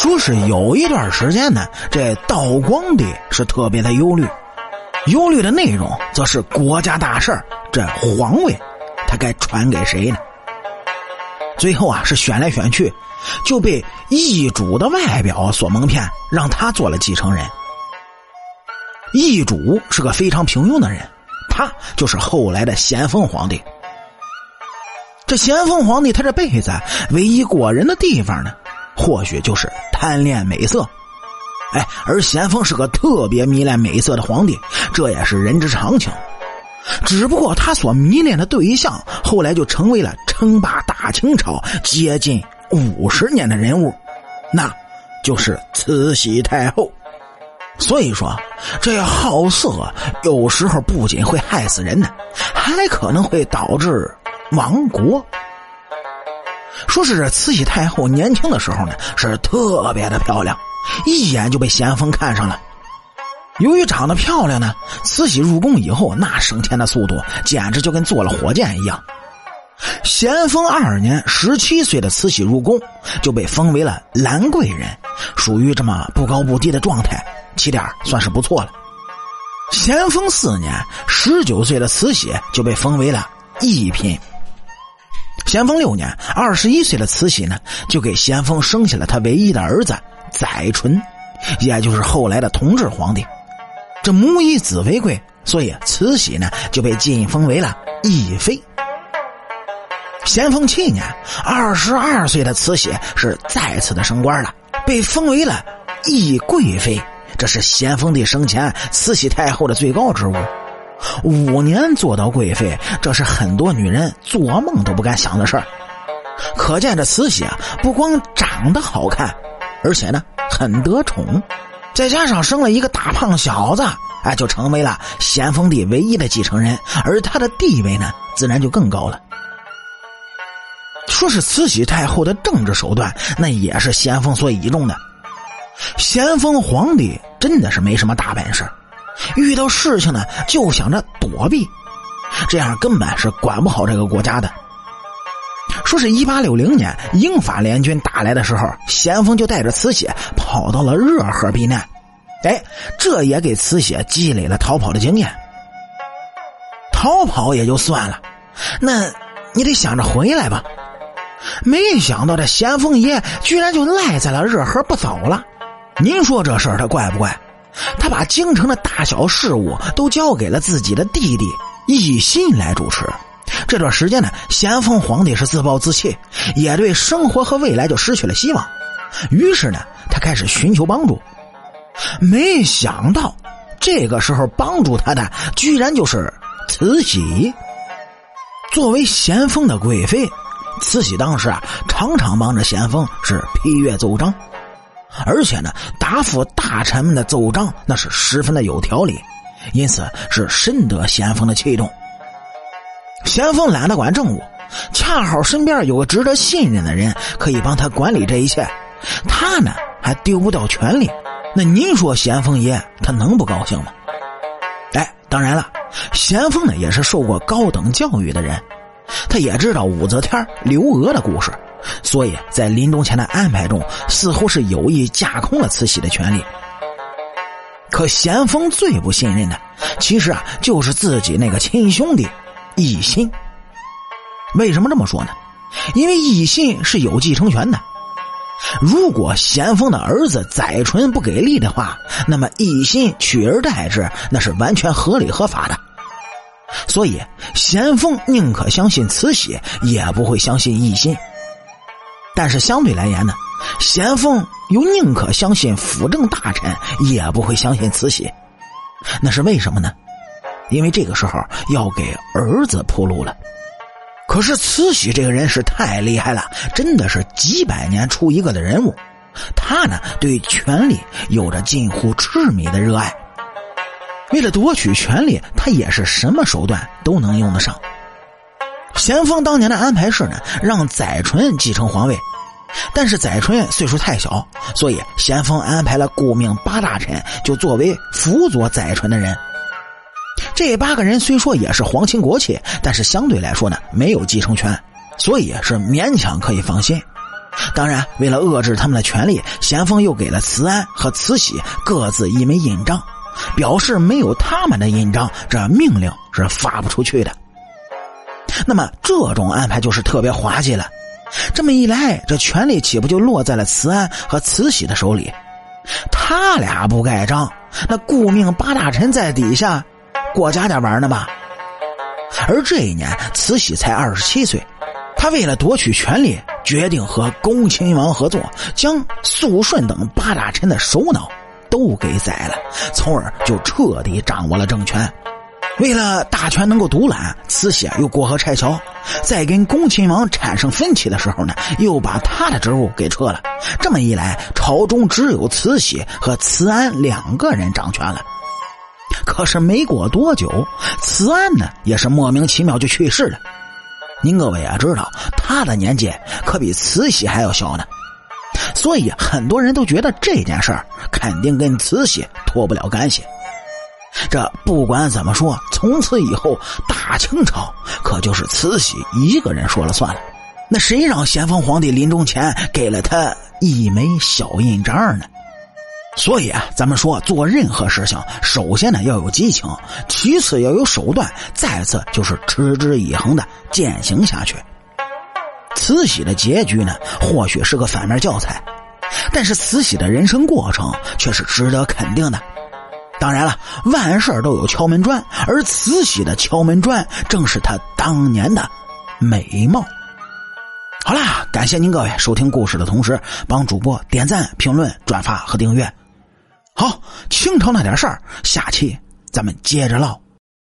说是有一段时间呢，这道光帝是特别的忧虑，忧虑的内容则是国家大事这皇位他该传给谁呢？最后啊，是选来选去，就被易主的外表所蒙骗，让他做了继承人。易主是个非常平庸的人，他就是后来的咸丰皇帝。这咸丰皇帝他这辈子唯一过人的地方呢，或许就是贪恋美色。哎，而咸丰是个特别迷恋美色的皇帝，这也是人之常情。只不过他所迷恋的对象，后来就成为了称霸大清朝接近五十年的人物，那就是慈禧太后。所以说，这好色有时候不仅会害死人呢，还可能会导致亡国。说是慈禧太后年轻的时候呢，是特别的漂亮，一眼就被咸丰看上了。由于长得漂亮呢，慈禧入宫以后，那升天的速度简直就跟坐了火箭一样。咸丰二年，十七岁的慈禧入宫，就被封为了兰贵人，属于这么不高不低的状态，起点算是不错了。咸丰四年，十九岁的慈禧就被封为了一品。咸丰六年，二十一岁的慈禧呢，就给咸丰生下了他唯一的儿子载淳，也就是后来的同治皇帝。这母以子为贵，所以慈禧呢就被晋封为了义妃。咸丰七年，二十二岁的慈禧是再次的升官了，被封为了懿贵妃。这是咸丰帝生前慈禧太后的最高职务，五年做到贵妃，这是很多女人做梦都不敢想的事儿。可见这慈禧啊，不光长得好看，而且呢很得宠。再加上生了一个大胖小子，哎，就成为了咸丰帝唯一的继承人，而他的地位呢，自然就更高了。说是慈禧太后的政治手段，那也是咸丰所倚重的。咸丰皇帝真的是没什么大本事，遇到事情呢就想着躲避，这样根本是管不好这个国家的。说是一八六零年，英法联军打来的时候，咸丰就带着慈禧跑到了热河避难。哎，这也给慈禧积累了逃跑的经验。逃跑也就算了，那你得想着回来吧。没想到这咸丰爷居然就赖在了热河不走了。您说这事儿他怪不怪？他把京城的大小事务都交给了自己的弟弟奕欣来主持。这段时间呢，咸丰皇帝是自暴自弃，也对生活和未来就失去了希望。于是呢，他开始寻求帮助。没想到，这个时候帮助他的居然就是慈禧。作为咸丰的贵妃，慈禧当时啊，常常帮着咸丰是批阅奏章，而且呢，答复大臣们的奏章那是十分的有条理，因此是深得咸丰的器重。咸丰懒得管政务，恰好身边有个值得信任的人可以帮他管理这一切，他呢还丢不掉权力，那您说咸丰爷他能不高兴吗？哎，当然了，咸丰呢也是受过高等教育的人，他也知道武则天、刘娥的故事，所以在临终前的安排中，似乎是有意架空了慈禧的权利。可咸丰最不信任的，其实啊就是自己那个亲兄弟。奕欣，为什么这么说呢？因为奕欣是有继承权的。如果咸丰的儿子载淳不给力的话，那么奕欣取而代之，那是完全合理合法的。所以，咸丰宁可相信慈禧，也不会相信奕欣。但是相对来言呢，咸丰又宁可相信辅政大臣，也不会相信慈禧。那是为什么呢？因为这个时候要给儿子铺路了，可是慈禧这个人是太厉害了，真的是几百年出一个的人物。他呢对权力有着近乎痴迷的热爱，为了夺取权力，他也是什么手段都能用得上。咸丰当年的安排是呢，让载淳继承皇位，但是载淳岁数太小，所以咸丰安排了顾命八大臣，就作为辅佐载淳的人。这八个人虽说也是皇亲国戚，但是相对来说呢，没有继承权，所以是勉强可以放心。当然，为了遏制他们的权利，咸丰又给了慈安和慈禧各自一枚印章，表示没有他们的印章，这命令是发不出去的。那么这种安排就是特别滑稽了。这么一来，这权力岂不就落在了慈安和慈禧的手里？他俩不盖章，那顾命八大臣在底下过家家玩呢吧？而这一年，慈禧才二十七岁，他为了夺取权力，决定和恭亲王合作，将肃顺等八大臣的首脑都给宰了，从而就彻底掌握了政权。为了大权能够独揽，慈禧又过河拆桥，在跟恭亲王产生分歧的时候呢，又把他的职务给撤了。这么一来，朝中只有慈禧和慈安两个人掌权了。可是没过多久，慈安呢也是莫名其妙就去世了。您各位也知道，他的年纪可比慈禧还要小呢，所以很多人都觉得这件事儿肯定跟慈禧脱不了干系。这不管怎么说，从此以后大清朝可就是慈禧一个人说了算了。那谁让咸丰皇帝临终前给了他一枚小印章呢？所以啊，咱们说做任何事情，首先呢要有激情，其次要有手段，再次就是持之以恒的践行下去。慈禧的结局呢，或许是个反面教材，但是慈禧的人生过程却是值得肯定的。当然了，万事都有敲门砖，而慈禧的敲门砖正是她当年的美貌。好啦，感谢您各位收听故事的同时，帮主播点赞、评论、转发和订阅。好，清朝那点事儿，下期咱们接着唠。